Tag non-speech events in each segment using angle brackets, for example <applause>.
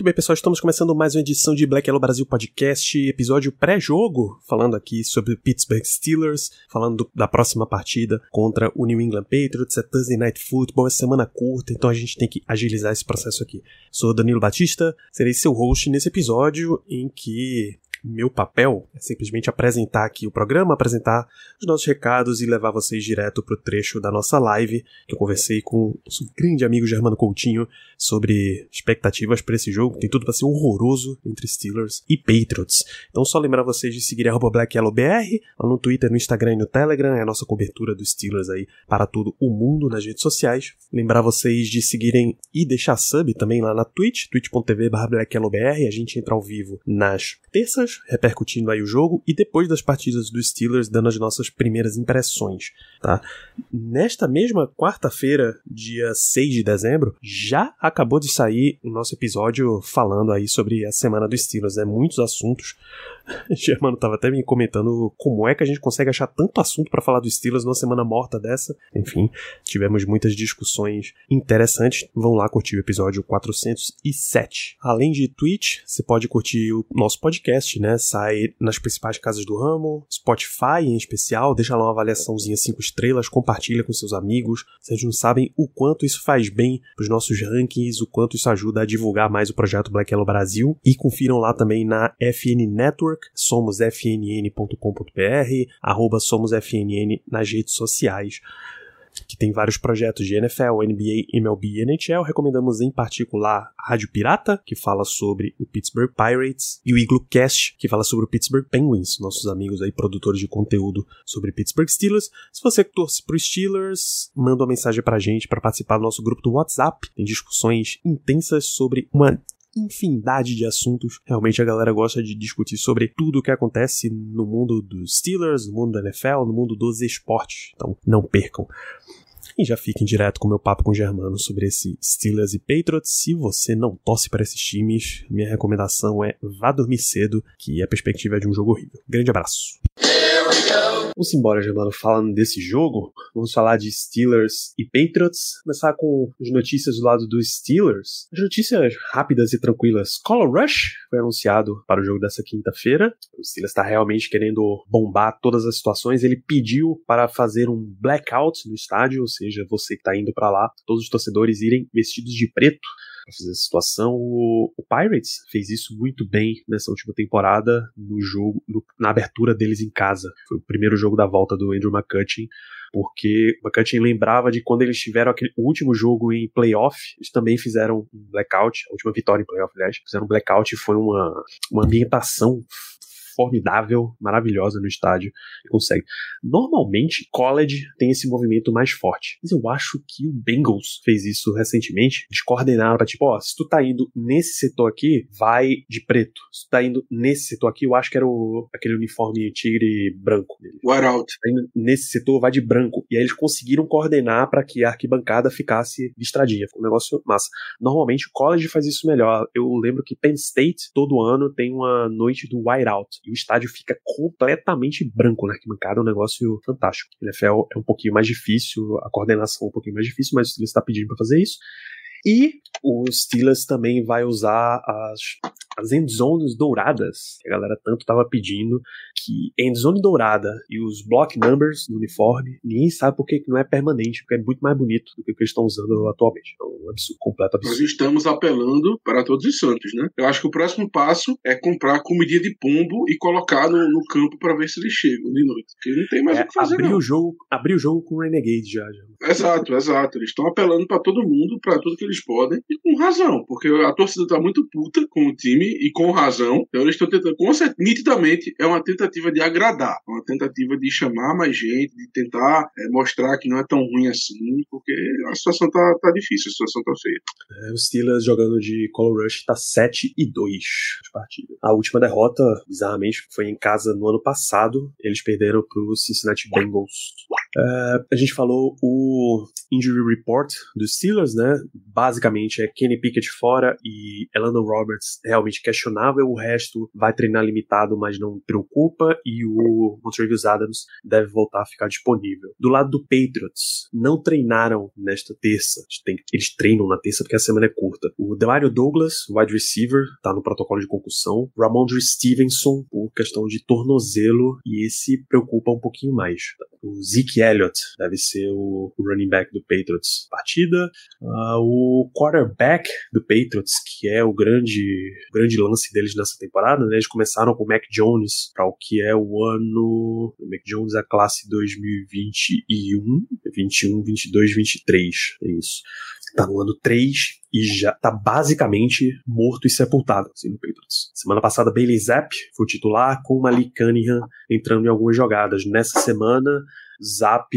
Muito bem, pessoal, estamos começando mais uma edição de Black Yellow Brasil Podcast, episódio pré-jogo, falando aqui sobre o Pittsburgh Steelers, falando do- da próxima partida contra o New England Patriots, é Thursday Night Football, é semana curta, então a gente tem que agilizar esse processo aqui. Sou Danilo Batista, serei seu host nesse episódio em que meu papel é simplesmente apresentar aqui o programa, apresentar os nossos recados e levar vocês direto pro trecho da nossa live, que eu conversei com o nosso grande amigo Germano Coutinho sobre expectativas para esse jogo. Tem tudo para ser horroroso entre Steelers e Patriots. Então só lembrar vocês de seguir arroba BlackYellowBR lá no Twitter, no Instagram e no Telegram, é a nossa cobertura dos Steelers aí para todo o mundo nas redes sociais. Lembrar vocês de seguirem e deixar sub também lá na Twitch, twitch.tv BlackYellowBR. A gente entra ao vivo nas terças, repercutindo aí o jogo e depois das partidas dos Steelers, dando as nossas primeiras impressões, tá? Nesta mesma quarta-feira, dia 6 de dezembro, já acabou de sair o nosso episódio falando aí sobre a semana dos Steelers, né? Muitos assuntos. <laughs> Germano tava até me comentando como é que a gente consegue achar tanto assunto para falar dos Steelers numa semana morta dessa. Enfim, tivemos muitas discussões interessantes. Vão lá curtir o episódio 407. Além de Twitch, você pode curtir o nosso podcast, né? Sai nas principais casas do ramo, Spotify em especial, deixa lá uma avaliaçãozinha 5 estrelas, compartilha com seus amigos. Vocês não sabem o quanto isso faz bem pros nossos rankings, o quanto isso ajuda a divulgar mais o projeto Black Yellow Brasil. E confiram lá também na FN Network, somosfnn.com.br, arroba somosfnn nas redes sociais que tem vários projetos de NFL, NBA, MLB e NHL. Recomendamos em particular a Rádio Pirata, que fala sobre o Pittsburgh Pirates, e o Igloo Cast, que fala sobre o Pittsburgh Penguins, nossos amigos aí produtores de conteúdo sobre Pittsburgh Steelers. Se você torce pro Steelers, manda uma mensagem pra gente para participar do nosso grupo do WhatsApp. Tem discussões intensas sobre uma infinidade de assuntos. Realmente a galera gosta de discutir sobre tudo o que acontece no mundo dos Steelers, no mundo da NFL, no mundo dos esportes. Então não percam. E já fiquem direto com o meu papo com o Germano sobre esse Steelers e Patriots. Se você não torce para esses times, minha recomendação é vá dormir cedo, que a perspectiva é de um jogo horrível. Grande abraço. Vamos embora, Germano, falando desse jogo. Vamos falar de Steelers e Patriots. Começar com as notícias do lado dos Steelers. As notícias rápidas e tranquilas. Color Rush foi anunciado para o jogo dessa quinta-feira. O Steelers está realmente querendo bombar todas as situações. Ele pediu para fazer um blackout no estádio, ou seja, você que está indo para lá, todos os torcedores irem vestidos de preto para fazer essa situação. O, o Pirates fez isso muito bem nessa última temporada no jogo, no- na abertura deles em casa. Foi o primeiro jogo da volta do Andrew McCutcheon. Porque o McCutcheon lembrava de quando eles tiveram aquele último jogo em playoff, eles também fizeram um blackout, a última vitória em playoff, aliás, fizeram um blackout e foi uma, uma ambientação formidável, maravilhosa no estádio e consegue. Normalmente, college tem esse movimento mais forte, mas eu acho que o Bengals fez isso recentemente. Eles coordenaram pra tipo, ó, se tu tá indo nesse setor aqui, vai de preto. Se tu tá indo nesse setor aqui, eu acho que era o, aquele uniforme tigre branco dele. Whiteout. Tá indo nesse setor, vai de branco. E aí eles conseguiram coordenar para que a arquibancada ficasse listradinha. Ficou um negócio massa. Normalmente o college faz isso melhor. Eu lembro que Penn State, todo ano, tem uma noite do whiteout. O estádio fica completamente branco na arquibancada. É um negócio fantástico. O NFL é um pouquinho mais difícil, a coordenação é um pouquinho mais difícil, mas ele está pedindo para fazer isso. E o Steelers também vai usar as, as endzones douradas, que a galera tanto tava pedindo, que endzone dourada e os block numbers no uniforme, ninguém sabe por que não é permanente, porque é muito mais bonito do que o que eles estão usando atualmente. É um absurdo, completo Nós absurdo. estamos apelando para todos os santos, né? Eu acho que o próximo passo é comprar comidinha de pombo e colocar no, no campo para ver se eles chegam de noite. Porque não tem mais É, o que fazer, abrir não. o jogo, abrir o jogo com Renegade já, já. Exato, exato. Eles estão apelando para todo mundo, para tudo que eles podem, e com razão, porque a torcida tá muito puta com o time e com razão. Então eles estão tentando, com certeza, nitidamente, é uma tentativa de agradar, uma tentativa de chamar mais gente, de tentar é, mostrar que não é tão ruim assim, porque a situação tá, tá difícil, a situação tá feia. É, o Steelers jogando de Color Rush tá 7 e 2 de partida. A última derrota, bizarramente, foi em casa no ano passado. Eles perderam pro Cincinnati Bengals. É, a gente falou o injury report dos Steelers, né? Basicamente é Kenny Pickett fora e Elano Roberts realmente questionável. O resto vai treinar limitado, mas não preocupa. E o Montrevious Adams deve voltar a ficar disponível. Do lado do Patriots, não treinaram nesta terça. Eles treinam na terça porque a semana é curta. O Demario Douglas, wide receiver, tá no protocolo de concussão. Ramondre Stevenson, por questão de tornozelo, e esse preocupa um pouquinho mais. O Zeke Elliott deve ser o running back do Patriots partida. Uh, o quarterback do Patriots, que é o grande, grande lance deles nessa temporada, né? Eles começaram com o Mac Jones para o que é o ano. O Mac Jones é a classe 2021, 21, 22, 23. É isso. Tá no ano 3 e já tá basicamente morto e sepultado assim, no Patriots. Semana passada, Bailey Zapp foi titular, com Malik Cunningham entrando em algumas jogadas. Nessa semana, Zap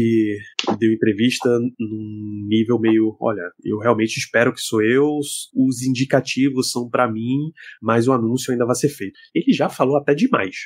deu entrevista num nível meio, olha, eu realmente espero que sou eu, os indicativos são para mim, mas o anúncio ainda vai ser feito. Ele já falou até demais.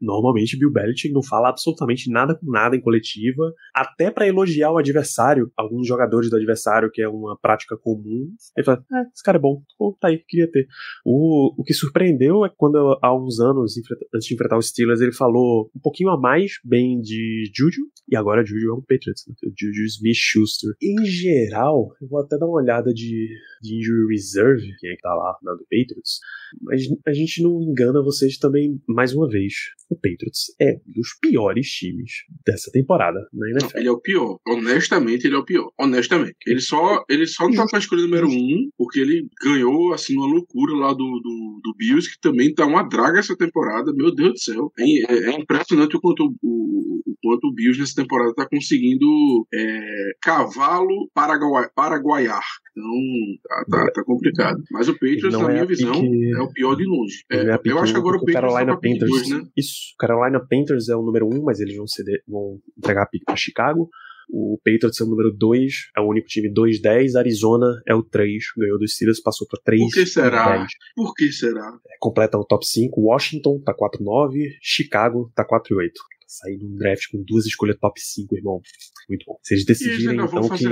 Normalmente Bill Belichick não fala absolutamente nada com nada em coletiva, até para elogiar o adversário, alguns jogadores do adversário, que é uma prática comum. Ele fala: é, esse cara é bom, pô, tá aí, queria ter. O, o que surpreendeu é quando, há uns anos, antes de enfrentar os Steelers, ele falou um pouquinho a mais bem de Juju, e agora Juju é um Patriots, né? Juju Smith-Schuster. Em geral, eu vou até dar uma olhada de, de Injury Reserve, quem é que tá lá na do Patriots, mas a gente não engana vocês também mais uma vez o Patriots é um dos piores times dessa temporada na NFL. Ele é o pior. Honestamente, ele é o pior. Honestamente. Ele só, ele só não tá pra escolha número um, porque ele ganhou, assim, uma loucura lá do, do, do Bills, que também tá uma draga essa temporada. Meu Deus do céu. É, é, é impressionante o quanto o, o, quanto o Bills nessa temporada tá conseguindo é, cavalo paraguai, paraguaiar. Então, tá, tá, tá, complicado. Mas o Patriots, na minha visão, pique... é o pior de longe. É, eu acho que agora o Patriots Carolina tá Panthers, dois, né? Isso. Carolina Panthers é o número um, mas eles vão, ceder, vão entregar a pique pra Chicago. O Patriots é o número 2, é o único time 2-10. Arizona é o 3, ganhou dos Steelers, passou pra 3. Por que será? 10. Por que será? É, completa o top 5. Washington tá 4-9, Chicago tá 4-8 sair num draft com duas escolhas top 5, irmão. Muito bom. Se eles decidirem, então, que.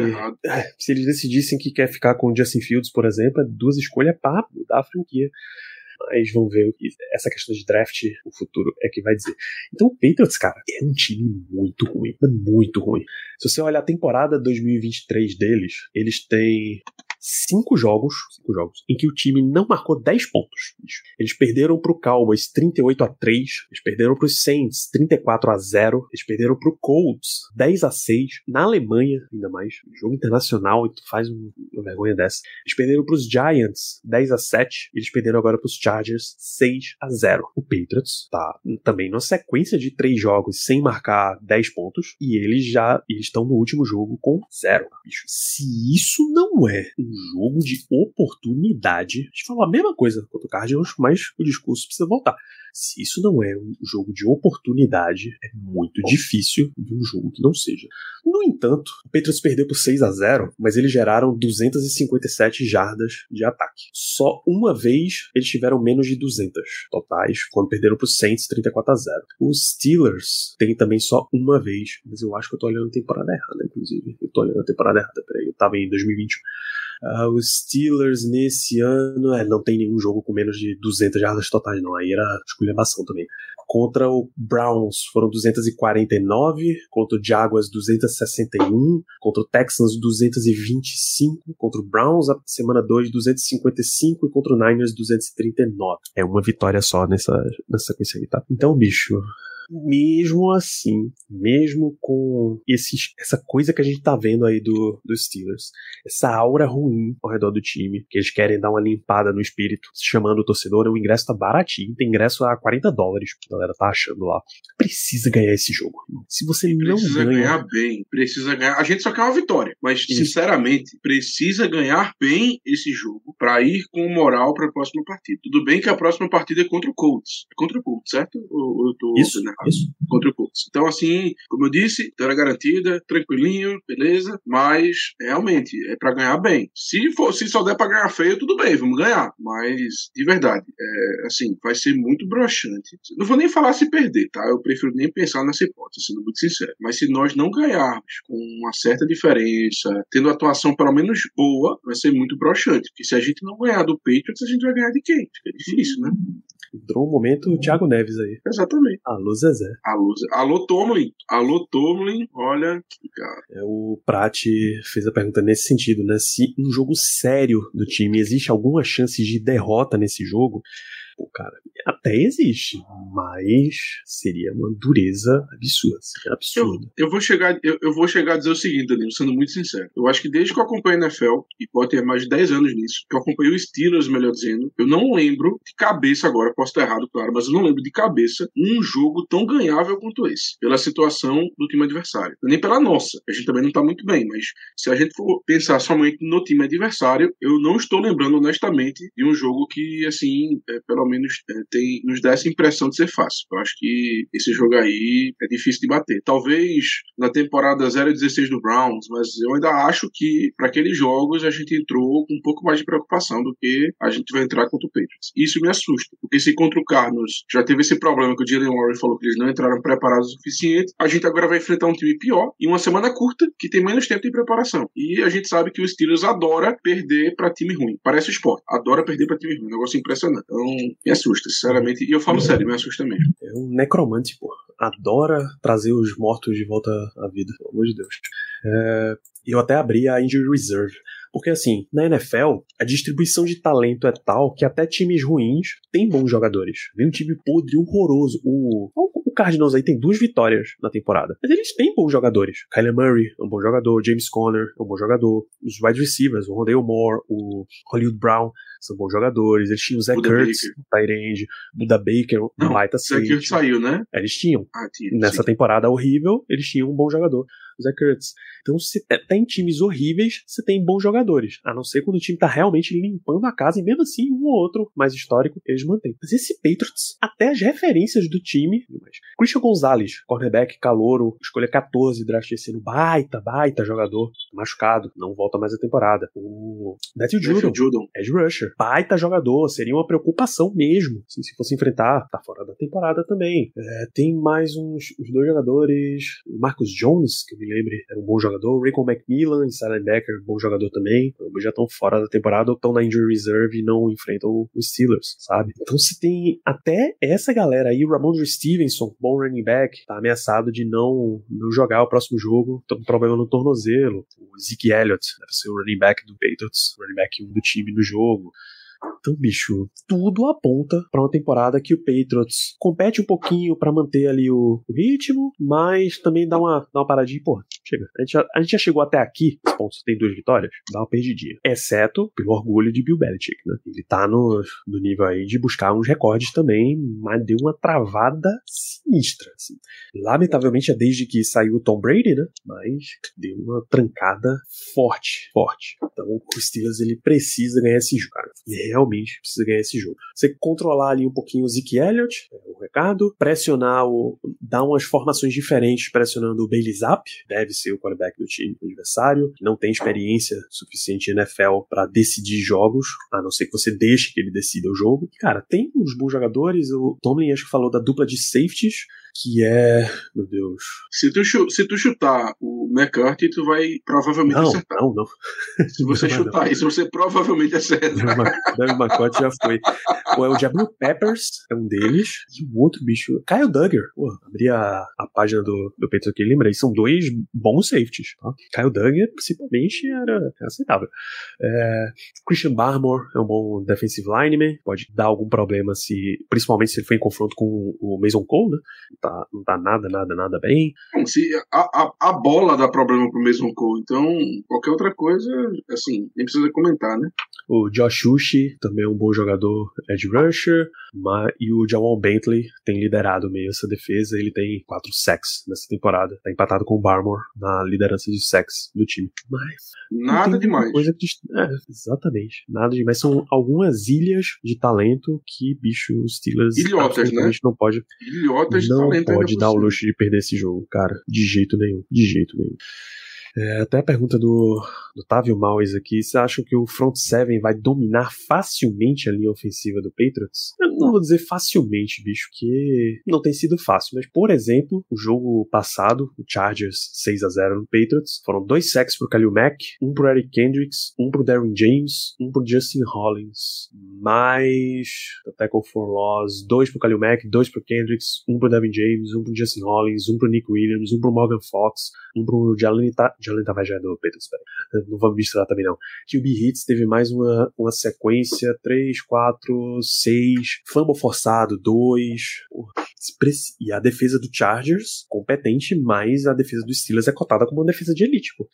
É, <laughs> se eles decidissem que quer ficar com o Justin Fields, por exemplo, é duas escolhas pra mudar a franquia mas vamos ver o que essa questão de draft, o futuro é que vai dizer. Então o Patriots, cara, é um time muito ruim, muito ruim. Se você olhar a temporada 2023 deles, eles têm cinco jogos, cinco jogos, em que o time não marcou 10 pontos. Eles perderam pro Cowboys 38 a 3, eles perderam pro Saints 34 a 0, eles perderam pro Colts 10 a 6, na Alemanha, ainda mais, jogo internacional, e tu faz uma vergonha dessa. Eles perderam pros Giants 10 a 7, eles perderam agora pros Chargers 6 a 0. O Patriots tá também numa sequência de três jogos sem marcar 10 pontos, e eles já estão no último jogo com zero. Bicho, se isso não é um jogo de oportunidade. A gente falou a mesma coisa contra o Cardinals, mas o discurso precisa voltar. Se isso não é um jogo de oportunidade, é muito difícil de um jogo que não seja. No entanto, o Patriots perdeu por 6 a 0, mas eles geraram 257 jardas de ataque. Só uma vez eles tiveram menos de 200 totais, quando perderam para os Saints 34 a 0. Os Steelers têm também só uma vez, mas eu acho que eu tô olhando a temporada errada, inclusive. Eu tô olhando a temporada errada, peraí, eu tava em 2021. Uh, os Steelers nesse ano é, não tem nenhum jogo com menos de 200 jardas totais, não. Aí era esculhambação também. Contra o Browns foram 249, contra o Jaguars 261, contra o Texans 225, contra o Browns a semana 2 255 e contra o Niners 239. É uma vitória só nessa, nessa sequência aí, tá? Então, bicho, mesmo assim, mesmo com esses, essa coisa que a gente tá vendo aí do, dos Steelers, essa aura ruim ao redor do time, que eles querem dar uma limpada no espírito, chamando o torcedor, o ingresso tá baratinho, tem ingresso a 40 dólares, a galera tá achando lá. Precisa ganhar esse jogo. Se você não Precisa ganha, ganhar bem, precisa ganhar. A gente só quer uma vitória, mas Isso. sinceramente precisa ganhar bem esse jogo pra ir com moral pra próxima partida. Tudo bem que a próxima partida é contra o Colts. É contra o Colts, certo? Ou ou eu tô isso, errado? Isso. contra o Colts. Então, assim, como eu disse, vitória garantida, tranquilinho, beleza, mas realmente é pra ganhar bem. Se for, se só der pra ganhar feio, tudo bem, vamos ganhar. Mas, de verdade, é, assim, vai ser muito broxante. Não vou nem falar se perder, tá? Eu prefiro nem pensar nessa hipótese, sendo muito sincero. Mas se nós não ganharmos com uma certa diferença, tendo atuação pelo menos boa, vai ser muito broxante. Porque se a gente não ganhar do Patriots, a gente vai ganhar de quem? Fica difícil, né? Entrou um momento o Thiago Neves aí. Exatamente. Alô, Zezé. Alô, Alô Tomlin. Alô, Tomlin. Olha, que cara. É, o Prat fez a pergunta nesse sentido, né? Se um jogo sério do time existe alguma chance de derrota nesse jogo? Pô, cara, até existe, mas seria uma dureza absurda, Eu, absurda. eu, vou chegar, eu, eu vou chegar a dizer o seguinte, Danilo, sendo muito sincero. Eu acho que desde que eu acompanho a NFL, e pode ter mais de 10 anos nisso, que eu acompanhei o Steelers, melhor dizendo, eu não lembro de cabeça agora, posso estar errado, claro, mas eu não lembro de cabeça um jogo tão ganhável quanto esse, pela situação do time adversário. Nem pela nossa, a gente também não tá muito bem, mas se a gente for pensar somente no time adversário, eu não estou lembrando honestamente de um jogo que, assim, é, pelo menos é, tem, nos dá essa impressão de ser fácil. Eu acho que esse jogo aí é difícil de bater. Talvez na temporada 0-16 do Browns, mas eu ainda acho que para aqueles jogos a gente entrou com um pouco mais de preocupação do que a gente vai entrar contra o Patriots. Isso me assusta, porque se contra o Cardinals já teve esse problema que o Jalen Warren falou que eles não entraram preparados o suficiente, a gente agora vai enfrentar um time pior em uma semana curta que tem menos tempo de preparação. E a gente sabe que o Steelers adora perder para time ruim. Parece esporte, adora perder para time ruim. Um negócio impressionante. Então, me assusta, sinceramente. E eu falo sério, me assusta mesmo. É um necromante, pô. Adora trazer os mortos de volta à vida, pelo amor de Deus. É, eu até abri a Injury Reserve. Porque assim, na NFL, a distribuição de talento é tal que até times ruins têm bons jogadores. Vem um time podre, horroroso. O, o Cardinals aí tem duas vitórias na temporada. Mas eles têm bons jogadores. Kyler Murray é um bom jogador, James Conner é um bom jogador. Os wide receivers, o Rondale Moore, o Hollywood Brown, são bons jogadores. Eles tinham o Zach Buda Kurtz, Tyrande, Buda Baker, Não, baita aqui safety. saiu, né? Eles tinham. Ah, tinha. Nessa sim. temporada horrível, eles tinham um bom jogador, o Zach Kurtz. Então, se te- tem times horríveis, você tem bons jogadores. A não ser quando o time tá realmente limpando a casa, e mesmo assim, um ou outro mais histórico, eles mantêm. Mas esse Patriots, até as referências do time. Mas Christian Gonzalez, cornerback, calouro, escolha 14, draft esse ano, baita, baita jogador, machucado, não volta mais a temporada. O Matthew Judon, Judon. Edge Rusher. Baita jogador, seria uma preocupação mesmo. assim, se fosse enfrentar, tá fora da temporada também. É, tem mais uns, uns dois jogadores. O Marcus Jones, que eu me lembre, era um bom jogador. O Raycon McMillan, inside linebacker, bom jogador também. Ambos já estão fora da temporada ou estão na injury reserve e não enfrentam os Steelers, sabe? Então se tem até essa galera aí, o Ramondre Stevenson, bom running back, tá ameaçado de não, não jogar o próximo jogo, tá com problema no tornozelo. O Zeke Elliott deve ser o running back do Patriots, running back 1 do time no jogo. Então, bicho, tudo aponta pra uma temporada que o Patriots compete um pouquinho pra manter ali o, o ritmo, mas também dá uma, dá uma paradinha pô, chega. A gente, já, a gente já chegou até aqui, os pontos tem duas vitórias, dá uma perdidinha. Exceto pelo orgulho de Bill Belichick, né? Ele tá no, no nível aí de buscar uns recordes também, mas deu uma travada sinistra, assim. Lamentavelmente é desde que saiu o Tom Brady, né? Mas deu uma trancada forte, forte. Então o Steelers ele precisa ganhar esse jogo, cara. Ele realmente precisa ganhar esse jogo. Você controlar ali um pouquinho o Zeke Elliott, é o recado, pressionar o. dar umas formações diferentes pressionando o Bailey Zapp, deve ser o quarterback do time do adversário, não tem experiência suficiente em NFL para decidir jogos, a não ser que você deixe que ele decida o jogo. Cara, tem uns bons jogadores, o Tomlin acho que falou da dupla de safeties, que é. Meu Deus. Se tu, se tu chutar o McCarthy, tu vai provavelmente Não, acertar. não, não. Se <laughs> você Não, não. chutar isso, você provavelmente acerta. Devin McCourt já foi. Pô, é o Jabril Peppers, é um deles. E o outro bicho, Kyle Duggar. Pô, abri a, a página do, do Petro aqui, lembrei, são dois bons safeties. Tá? Kyle Duggar, principalmente, era, era aceitável. É, Christian Barmore é um bom defensive lineman, pode dar algum problema se, principalmente se ele for em confronto com o Mason Cole, né? Tá, não tá nada, nada, nada bem. Se a, a, a bola dá problema pro Mason Cole, então qualquer outra coisa, assim, nem precisa comentar, né? O Josh Uchi também é um bom jogador, edge rusher, mas, e o Jamal Bentley tem liderado meio essa defesa, ele tem quatro sacks nessa temporada, tá empatado com o Barmore na liderança de sacks do time. Mas nada demais. Coisa que, é, exatamente, nada demais. São algumas ilhas de talento que bicho Steelers Ilhotas, né? não pode Ilhotas não pode dar o luxo de perder esse jogo, cara, de jeito nenhum, de jeito nenhum. É, até a pergunta do, do Tavio Maues aqui: você acha que o front seven vai dominar facilmente a linha ofensiva do Patriots? Eu não vou dizer facilmente, bicho, que não tem sido fácil, mas por exemplo, o jogo passado, o Chargers 6 a 0 no Patriots, foram dois sacks pro Khalil Mack, um pro Eric Kendricks, um pro Darren James, um pro Justin Hollins, mais tackle for loss, dois pro Khalil Mack, dois pro Kendricks, um pro Darren James, um pro Justin Hollins, um pro Nick Williams, um pro Morgan Fox, um pro Jalen Jalen tava já do Patriots, pera. Não vamos misturar também não. QB Hits teve mais uma, uma sequência, 3, 4, 6, fumble forçado, 2. E a defesa do Chargers, competente, mas a defesa do Steelers é cotada como uma defesa de elite, pô.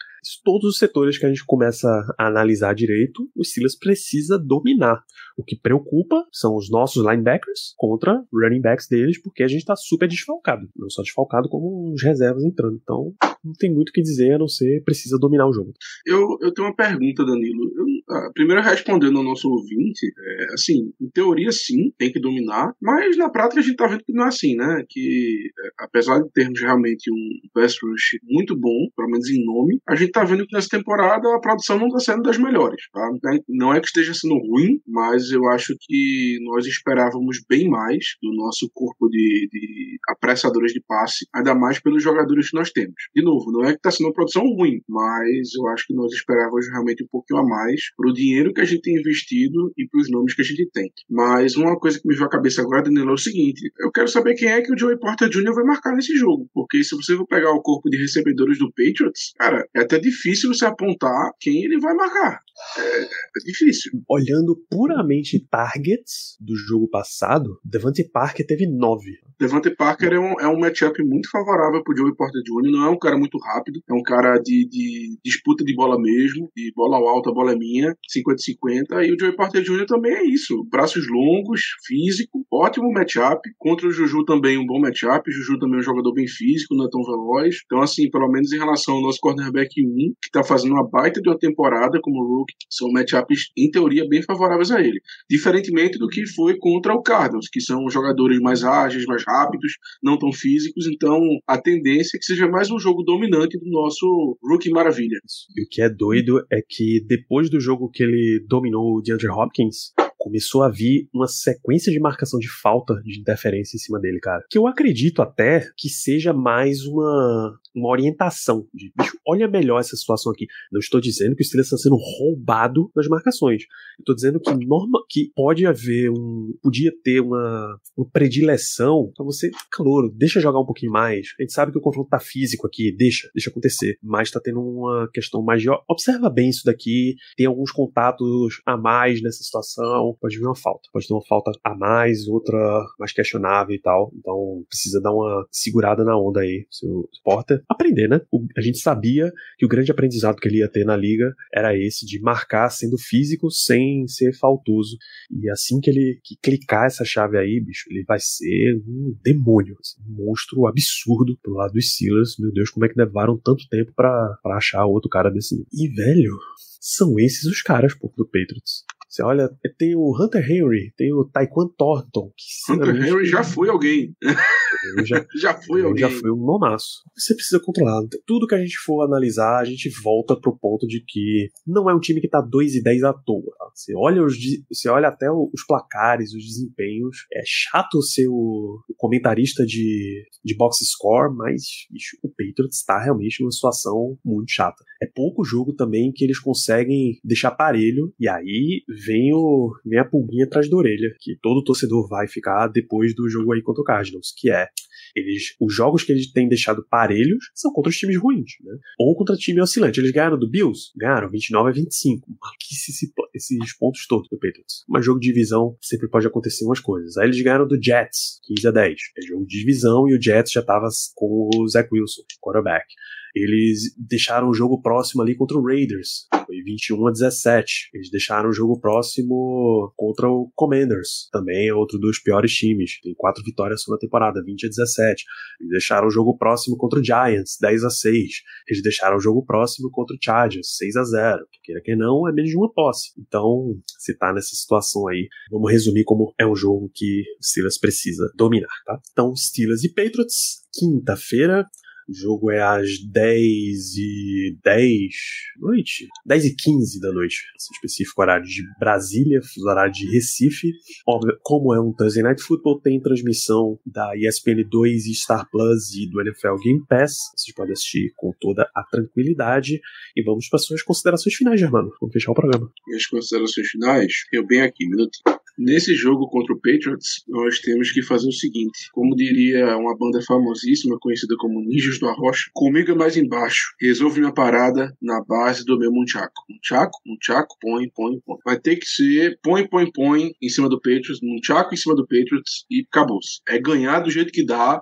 Todos os setores que a gente começa a analisar direito, o Steelers precisa dominar. O que preocupa são os nossos linebackers contra running backs deles, porque a gente tá super desfalcado. Não só desfalcado, como os reservas entrando. Então, não tem muito o que dizer, a não ser precisa dominar o jogo. Eu, eu tenho uma pergunta, Danilo. Ah, primeiro, respondendo ao nosso ouvinte, é, assim, em teoria, sim, tem que dominar, mas na prática a gente tá vendo que não é assim, né? Que, é, apesar de termos realmente um pass rush muito bom, pelo menos em nome, a gente tá vendo que nessa temporada a produção não tá sendo das melhores, tá? Não é que esteja sendo ruim, mas eu acho que nós esperávamos bem mais do nosso corpo de, de apressadores de passe, ainda mais pelos jogadores que nós temos. De novo, não é que está sendo uma produção ruim, mas eu acho que nós esperávamos realmente um pouquinho a mais para o dinheiro que a gente tem investido e para os nomes que a gente tem. Mas uma coisa que me veio à cabeça agora, Danilo, é o seguinte: eu quero saber quem é que o Joey Porter Jr. vai marcar nesse jogo, porque se você for pegar o corpo de recebedores do Patriots, cara, é até difícil você apontar quem ele vai marcar. É, é difícil. Olhando puramente targets do jogo passado, Devante Parker teve nove. Devante Parker é um, é um matchup muito favorável pro Joey Porter Jr. Não é um cara muito rápido, é um cara de, de disputa de bola mesmo, de bola alta, bola é minha, 50-50. E o Joey Porter Jr. também é isso. Braços longos, físico, ótimo matchup. Contra o Juju também um bom matchup. Juju também é um jogador bem físico, não é tão veloz. Então, assim, pelo menos em relação ao nosso cornerback 1, que tá fazendo uma baita de uma temporada como rookie, são matchups, em teoria, bem favoráveis a ele. Diferentemente do que foi contra o Cardinals, que são jogadores mais ágeis, mais rápidos, não tão físicos. Então, a tendência é que seja mais um jogo dominante do nosso rookie maravilha. E o que é doido é que depois do jogo que ele dominou o DeAndre Hopkins, começou a vir uma sequência de marcação de falta de interferência em cima dele, cara. Que eu acredito até que seja mais uma, uma orientação de, bicho, olha melhor essa situação aqui. Não estou dizendo que o Steelers está sendo roubado nas marcações. Estou dizendo que norma, que pode haver um, podia ter uma, uma predileção para você, calor, deixa jogar um pouquinho mais. A gente sabe que o confronto tá físico aqui, deixa, deixa acontecer. Mas tá tendo uma questão mais de, observa bem isso daqui, tem alguns contatos a mais nessa situação, pode vir uma falta. Pode ter uma falta a mais, outra mais questionável e tal. Então precisa dar uma segurada na onda aí, seu Porter. Aprender, né? O, a gente sabia que o grande aprendizado que ele ia ter na liga era esse, de marcar sendo físico sem ser faltoso. E assim que ele que clicar essa chave aí, bicho, ele vai ser um demônio, assim, um monstro absurdo pro lado dos Steelers. Meu Deus, como é que levaram tanto tempo para achar outro cara desse nível? E, velho, são esses os caras, pô, do Patriots. Você olha, tem o Hunter Henry, tem o Taekwon Thornton. Que, Hunter Henry já foi alguém. Já, <laughs> já foi alguém. Já foi um nomaço. Você precisa controlar. Tudo que a gente for analisar, a gente volta pro ponto de que não é um time que tá 2 e 10 à toa. Tá? Você, olha os, você olha até os placares, os desempenhos. É chato ser o, o comentarista de, de box score, mas bicho, o Patriots está realmente numa situação muito chata. É pouco jogo também que eles conseguem deixar parelho, e aí vem, o, vem a pulguinha atrás da orelha, que todo torcedor vai ficar depois do jogo aí contra o Cardinals, que é eles, os jogos que eles têm deixado parelhos são contra os times ruins, né? Ou contra time oscilante. Eles ganharam do Bills? Ganharam 29 a 25. Maluquice esse, esse esses pontos todos do Patriots. Mas jogo de divisão sempre pode acontecer umas coisas. Aí eles ganharam do Jets, 15 a 10. É jogo de divisão e o Jets já tava com o Zach Wilson, quarterback. Eles deixaram o jogo próximo ali contra o Raiders. Foi 21 a 17. Eles deixaram o jogo próximo contra o Commanders. Também é outro dos piores times. Tem quatro vitórias na temporada, 20 a 17. Eles deixaram o jogo próximo contra o Giants, 10 a 6. Eles deixaram o jogo próximo contra o Chargers, 6 a 0. Que queira que não, é menos de uma posse. Então, se tá nessa situação aí, vamos resumir como é um jogo que o Steelers precisa dominar, tá? Então, Steelers e Patriots, quinta-feira. O jogo é às 10 e 10 da noite. 10 e 15 da noite. Esse específico horário de Brasília, horário de Recife. Óbvio, como é um Thursday Night Football, tem transmissão da ESPN 2 e Star Plus e do NFL Game Pass. Vocês podem assistir com toda a tranquilidade. E vamos para suas considerações finais, Germano. Vamos fechar o programa. Minhas considerações finais? Eu bem aqui, minutinho. Nesse jogo contra o Patriots, nós temos que fazer o seguinte: como diria uma banda famosíssima conhecida como Ninjas do Arrocha, comigo é mais embaixo. Resolve minha parada na base do meu Munchaco. Munchaco, Munchaco, põe, põe, põe. Vai ter que ser põe, põe, põe em cima do Patriots, Munchaco em cima do Patriots e acabou-se. É ganhar do jeito que dá,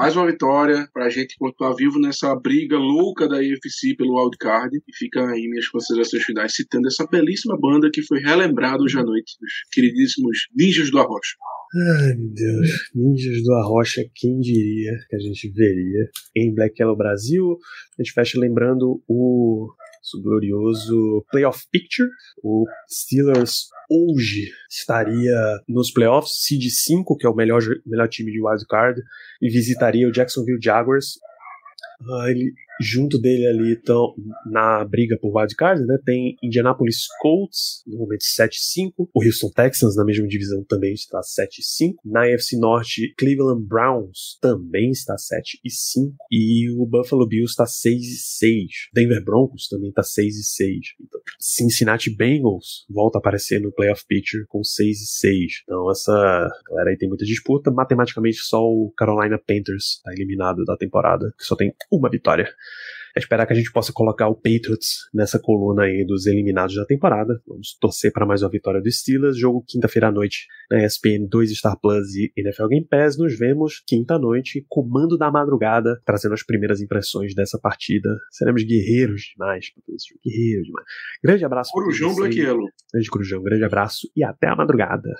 mais uma vitória para a gente continuar vivo nessa briga louca da UFC pelo wildcard. E fica aí minhas considerações finais citando essa belíssima banda que foi relembrada hoje à noite, os queridíssimos Ninjas do Arrocha. Ai, meu Deus. Ninjas do Arrocha, quem diria que a gente veria em Black Yellow Brasil? A gente fecha lembrando o glorioso Playoff Picture. O Steelers hoje estaria nos playoffs, seed 5, que é o melhor, melhor time de wildcard, e visitaria o Jacksonville Jaguars. Uh, ele, junto dele ali estão na briga por wildcard, né? Tem Indianapolis Colts, no momento 7-5. O Houston Texans, na mesma divisão, também está 7-5. Na AFC Norte, Cleveland Browns também está 7-5. E o Buffalo Bills está 6-6. Denver Broncos também está 6-6. Então, Cincinnati Bengals volta a aparecer no playoff picture com 6-6. Então essa galera aí tem muita disputa. Matematicamente só o Carolina Panthers está eliminado da temporada, que só tem uma vitória. É esperar que a gente possa colocar o Patriots nessa coluna aí dos eliminados da temporada. Vamos torcer para mais uma vitória do Steelers. Jogo quinta-feira à noite na ESPN 2 Star Plus e NFL Game Pass. Nos vemos quinta-noite, comando da madrugada, trazendo as primeiras impressões dessa partida. Seremos guerreiros demais Guerreiros demais. Grande abraço. Corujão Black Yellow. Grande Corujão, grande abraço e até a madrugada.